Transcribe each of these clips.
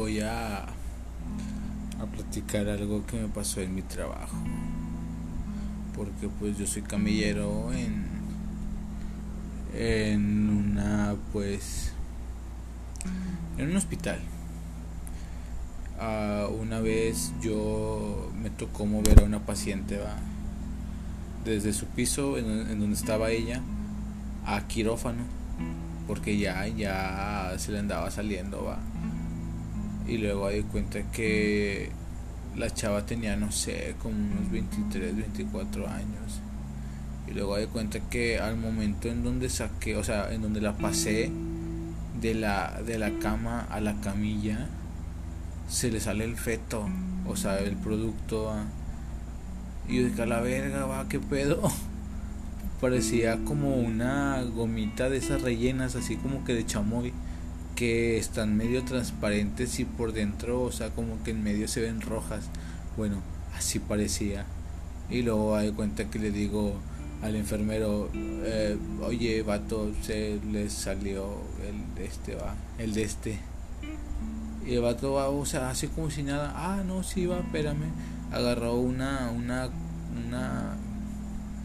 voy a, a platicar algo que me pasó en mi trabajo. Porque pues yo soy camillero en, en una pues en un hospital. Ah, una vez yo me tocó mover a una paciente ¿va? desde su piso en, en donde estaba ella a quirófano porque ya ya se le andaba saliendo va y luego di cuenta que la chava tenía no sé como unos 23 24 años. Y luego di cuenta que al momento en donde saqué o sea en donde la pasé de la de la cama a la camilla se le sale el feto o sea el producto y yo dije a la verga va qué pedo parecía como una gomita de esas rellenas, así como que de chamoy, que están medio transparentes y por dentro, o sea, como que en medio se ven rojas. Bueno, así parecía. Y luego hay cuenta que le digo al enfermero, eh, oye, vato, se le salió el de este, va, el de este. Y el vato va, o sea, así como si nada, ah, no, sí, va, espérame. Agarró una, una, una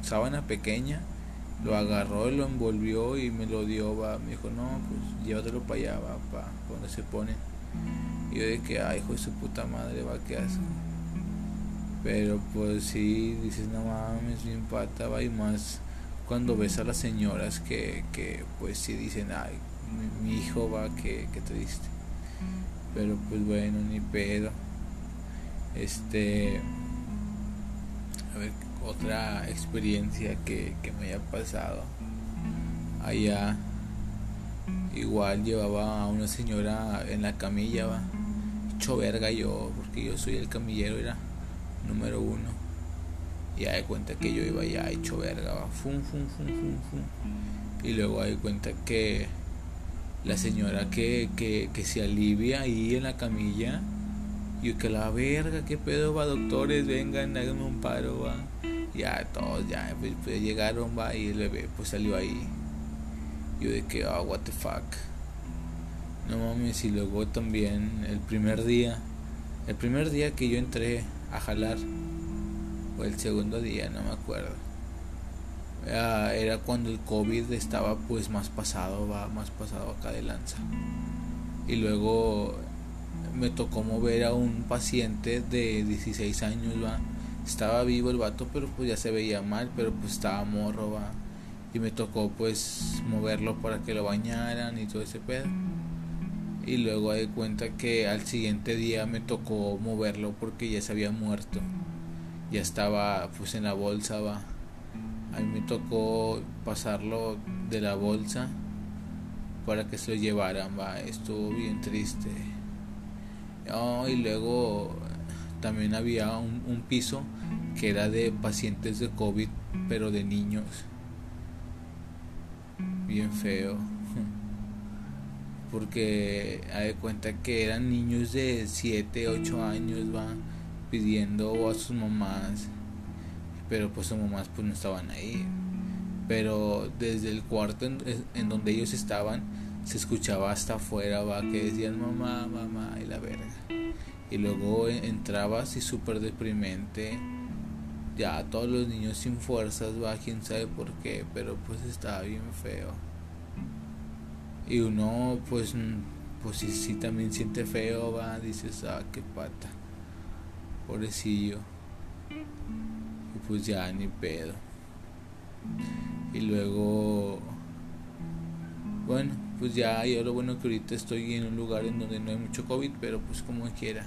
sábana pequeña, lo agarró y lo envolvió y me lo dio, va, me dijo, no, pues llévatelo para allá, va, para donde se pone. Y yo que, ay, hijo de su puta madre, va, ¿qué hace? Pero pues sí, dices, no mames, bien pata, va, y más cuando ves a las señoras que, que pues sí dicen, ay, mi, hijo va, que, que triste. Pero pues bueno, ni pedo. Este, a ver, otra experiencia que, que me haya pasado. Allá igual llevaba a una señora en la camilla va. Hecho verga yo porque yo soy el camillero era número uno. Y de cuenta que yo iba ya hecho verga va. Fum fum fum fum fum. Y luego hay cuenta que la señora que, que, que se alivia ahí en la camilla y que la verga, qué pedo va, doctores, vengan, háganme un paro, va ya todos ya pues, pues, llegaron va y el bebé pues salió ahí. Yo de que ah what the fuck no mames y luego también el primer día el primer día que yo entré a jalar o el segundo día no me acuerdo. Era, cuando el covid estaba pues más pasado va más pasado acá de lanza. Y luego me tocó mover a un paciente de 16 años va estaba vivo el vato, pero pues ya se veía mal, pero pues estaba morro, va. Y me tocó pues moverlo para que lo bañaran y todo ese pedo. Y luego de cuenta que al siguiente día me tocó moverlo porque ya se había muerto. Ya estaba pues en la bolsa, va. A mí me tocó pasarlo de la bolsa para que se lo llevaran, va. Estuvo bien triste. Oh, y luego también había un, piso que era de pacientes de COVID, pero de niños. Bien feo. Porque hay de cuenta que eran niños de 7, 8 años, va pidiendo a sus mamás. Pero pues sus mamás pues no estaban ahí. Pero desde el cuarto en, en donde ellos estaban, se escuchaba hasta afuera, va, que decían mamá, mamá y la verga. Y luego entrabas y súper deprimente ya todos los niños sin fuerzas, va, quién sabe por qué, pero pues estaba bien feo. Y uno pues pues sí, sí también siente feo, va, dices, ah, qué pata. Pobrecillo. Y pues ya ni pedo. Y luego bueno, pues ya yo lo bueno que ahorita estoy en un lugar en donde no hay mucho COVID, pero pues como quiera,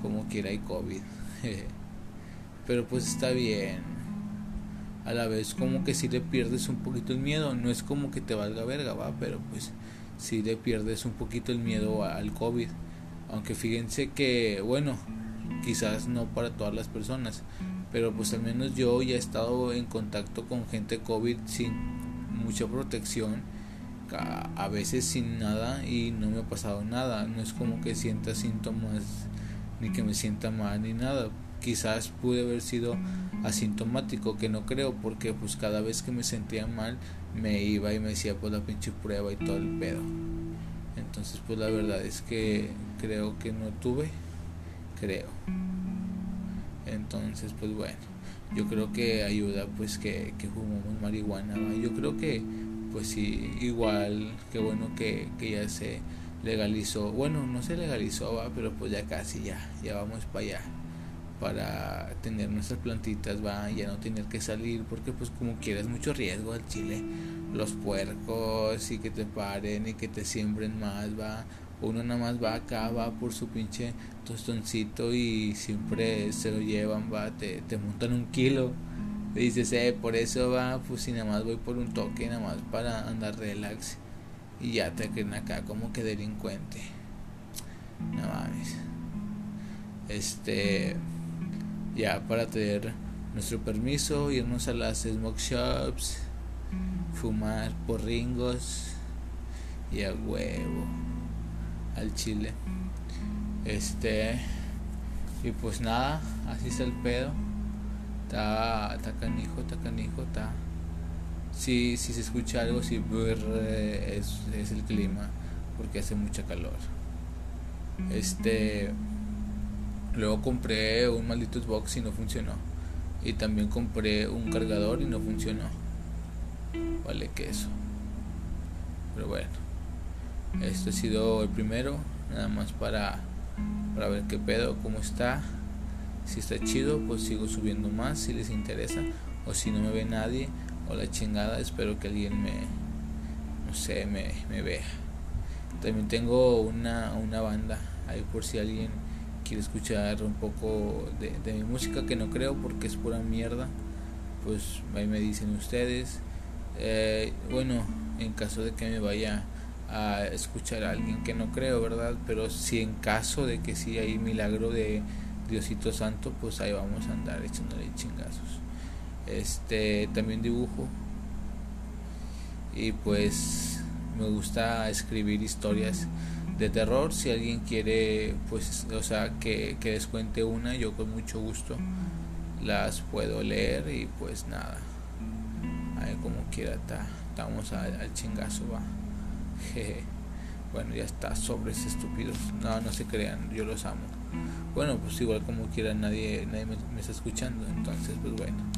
como quiera hay COVID. pero pues está bien. A la vez como que si le pierdes un poquito el miedo, no es como que te valga verga, va, pero pues si le pierdes un poquito el miedo al COVID. Aunque fíjense que, bueno, quizás no para todas las personas, pero pues al menos yo ya he estado en contacto con gente COVID sin mucha protección, a, veces sin nada y no me ha pasado nada. No es como que sienta síntomas ni que me sienta mal ni nada. Quizás pude haber sido asintomático, que no creo, porque pues cada vez que me sentía mal me iba y me decía pues la pinche prueba y todo el pedo. entonces pues la verdad es que creo que no tuve creo. Entonces pues bueno yo creo que ayuda pues que, que fumamos marihuana yo creo que pues sí igual que bueno que, que ya se legalizó bueno no se legalizó ¿va? pero pues ya casi ya ya vamos para allá para tener nuestras plantitas va ya no tener que salir porque pues como quieras mucho riesgo al chile. Los puercos y que te paren y que te siembren más va. Uno nada más va acá va por su pinche tostoncito y siempre se lo llevan va te, te montan un kilo. Dices eh por eso va pues si nada más voy por un toque nada más para andar relax y ya te creen acá como que delincuente no mames este ya para tener nuestro permiso, irnos a las smoke shops, fumar porringos y a huevo al chile. Este, y pues nada, así está el pedo. Está, está canijo, está canijo, está. Si, si se escucha algo, si es, es el clima, porque hace mucha calor. Este. Luego compré un maldito Xbox y no funcionó. Y también compré un cargador y no funcionó. Vale que eso. Pero bueno. Este ha sido el primero. Nada más para, para ver qué pedo, cómo está. Si está chido, pues sigo subiendo más si les interesa. O si no me ve nadie o la chingada, espero que alguien me, no sé, me, me vea. También tengo una, una banda ahí por si alguien quiere escuchar un poco de, mi música, que no creo porque es pura mierda, pues ahí me dicen ustedes. Eh, bueno, en caso de que me vaya a escuchar a alguien que no creo, ¿verdad? Pero si en caso de que sí hay milagro de Diosito Santo, pues ahí vamos a andar echándole chingazos. Este, también dibujo. Y pues me gusta escribir historias de terror. Si alguien quiere, pues, o sea, que, que les cuente una, yo con mucho gusto las puedo leer y pues nada. Ahí como quiera, estamos al, chingazo, va. Bueno, ya está, sobres estúpidos. No, no se crean, yo los amo. Bueno, pues igual como quiera, nadie, nadie me está escuchando. Entonces, pues bueno.